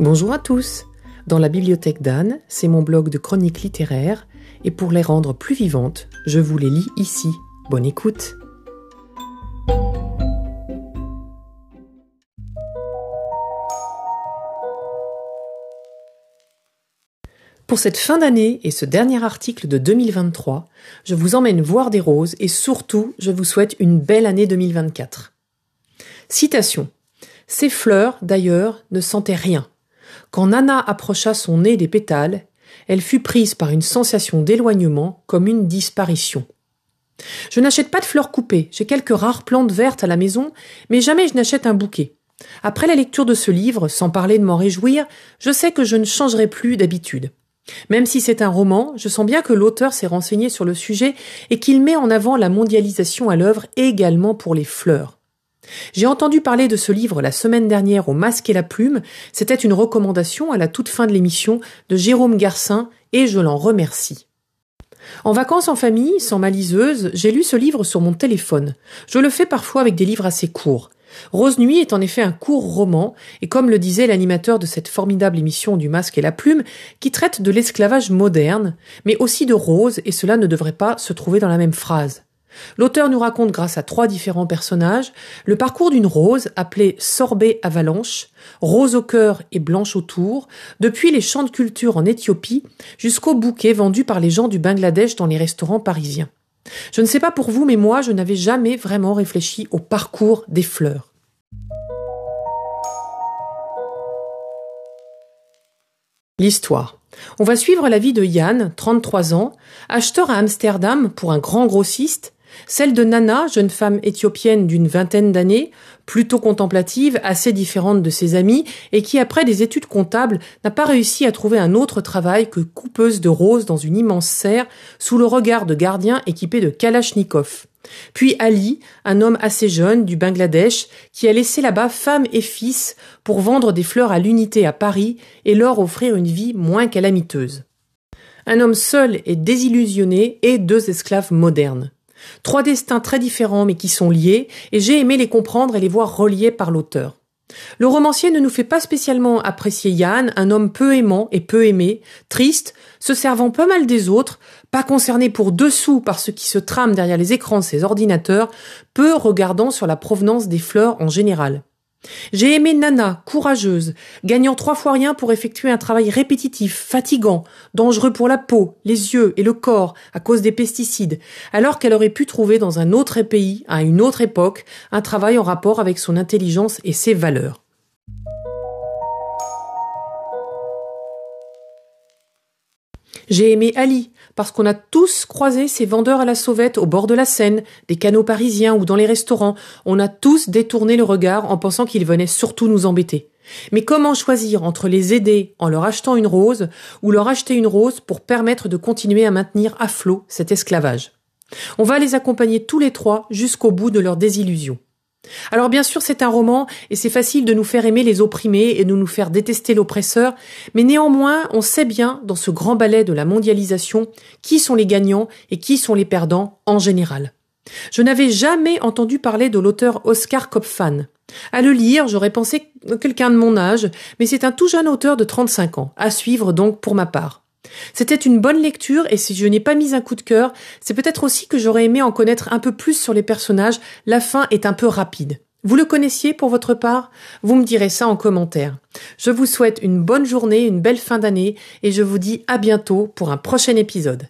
Bonjour à tous. Dans la bibliothèque d'Anne, c'est mon blog de chroniques littéraires, et pour les rendre plus vivantes, je vous les lis ici. Bonne écoute. Pour cette fin d'année et ce dernier article de 2023, je vous emmène voir des roses et surtout, je vous souhaite une belle année 2024. Citation. Ces fleurs, d'ailleurs, ne sentaient rien. Quand Nana approcha son nez des pétales, elle fut prise par une sensation d'éloignement comme une disparition. Je n'achète pas de fleurs coupées, j'ai quelques rares plantes vertes à la maison, mais jamais je n'achète un bouquet. Après la lecture de ce livre, sans parler de m'en réjouir, je sais que je ne changerai plus d'habitude. Même si c'est un roman, je sens bien que l'auteur s'est renseigné sur le sujet et qu'il met en avant la mondialisation à l'œuvre également pour les fleurs. J'ai entendu parler de ce livre la semaine dernière au Masque et la Plume. C'était une recommandation à la toute fin de l'émission de Jérôme Garcin et je l'en remercie. En vacances en famille, sans ma liseuse, j'ai lu ce livre sur mon téléphone. Je le fais parfois avec des livres assez courts. Rose Nuit est en effet un court roman, et comme le disait l'animateur de cette formidable émission du masque et la plume, qui traite de l'esclavage moderne, mais aussi de Rose, et cela ne devrait pas se trouver dans la même phrase. L'auteur nous raconte grâce à trois différents personnages le parcours d'une rose appelée sorbet avalanche, rose au cœur et blanche autour, depuis les champs de culture en Éthiopie jusqu'au bouquet vendu par les gens du Bangladesh dans les restaurants parisiens. Je ne sais pas pour vous, mais moi, je n'avais jamais vraiment réfléchi au parcours des fleurs. L'histoire. On va suivre la vie de Yann, 33 ans, acheteur à Amsterdam pour un grand grossiste, celle de Nana, jeune femme éthiopienne d'une vingtaine d'années, plutôt contemplative, assez différente de ses amis, et qui, après des études comptables, n'a pas réussi à trouver un autre travail que coupeuse de roses dans une immense serre, sous le regard de gardiens équipés de Kalachnikov. Puis Ali, un homme assez jeune du Bangladesh, qui a laissé là-bas femme et fils pour vendre des fleurs à l'unité à Paris et leur offrir une vie moins calamiteuse. Un homme seul et désillusionné et deux esclaves modernes. Trois destins très différents mais qui sont liés, et j'ai aimé les comprendre et les voir reliés par l'auteur. Le romancier ne nous fait pas spécialement apprécier Yann, un homme peu aimant et peu aimé, triste, se servant pas mal des autres, pas concerné pour dessous par ce qui se trame derrière les écrans de ses ordinateurs, peu regardant sur la provenance des fleurs en général. J'ai aimé Nana, courageuse, gagnant trois fois rien pour effectuer un travail répétitif, fatigant, dangereux pour la peau, les yeux et le corps à cause des pesticides, alors qu'elle aurait pu trouver dans un autre pays, à une autre époque, un travail en rapport avec son intelligence et ses valeurs. J'ai aimé Ali, parce qu'on a tous croisé ces vendeurs à la sauvette au bord de la Seine, des canaux parisiens ou dans les restaurants. On a tous détourné le regard en pensant qu'ils venaient surtout nous embêter. Mais comment choisir entre les aider en leur achetant une rose ou leur acheter une rose pour permettre de continuer à maintenir à flot cet esclavage? On va les accompagner tous les trois jusqu'au bout de leur désillusion. Alors bien sûr c'est un roman et c'est facile de nous faire aimer les opprimés et de nous faire détester l'oppresseur, mais néanmoins on sait bien dans ce grand ballet de la mondialisation qui sont les gagnants et qui sont les perdants en général. Je n'avais jamais entendu parler de l'auteur Oscar Kopfan. À le lire, j'aurais pensé quelqu'un de mon âge, mais c'est un tout jeune auteur de 35 ans, à suivre donc pour ma part. C'était une bonne lecture et si je n'ai pas mis un coup de cœur, c'est peut-être aussi que j'aurais aimé en connaître un peu plus sur les personnages. La fin est un peu rapide. Vous le connaissiez pour votre part? Vous me direz ça en commentaire. Je vous souhaite une bonne journée, une belle fin d'année et je vous dis à bientôt pour un prochain épisode.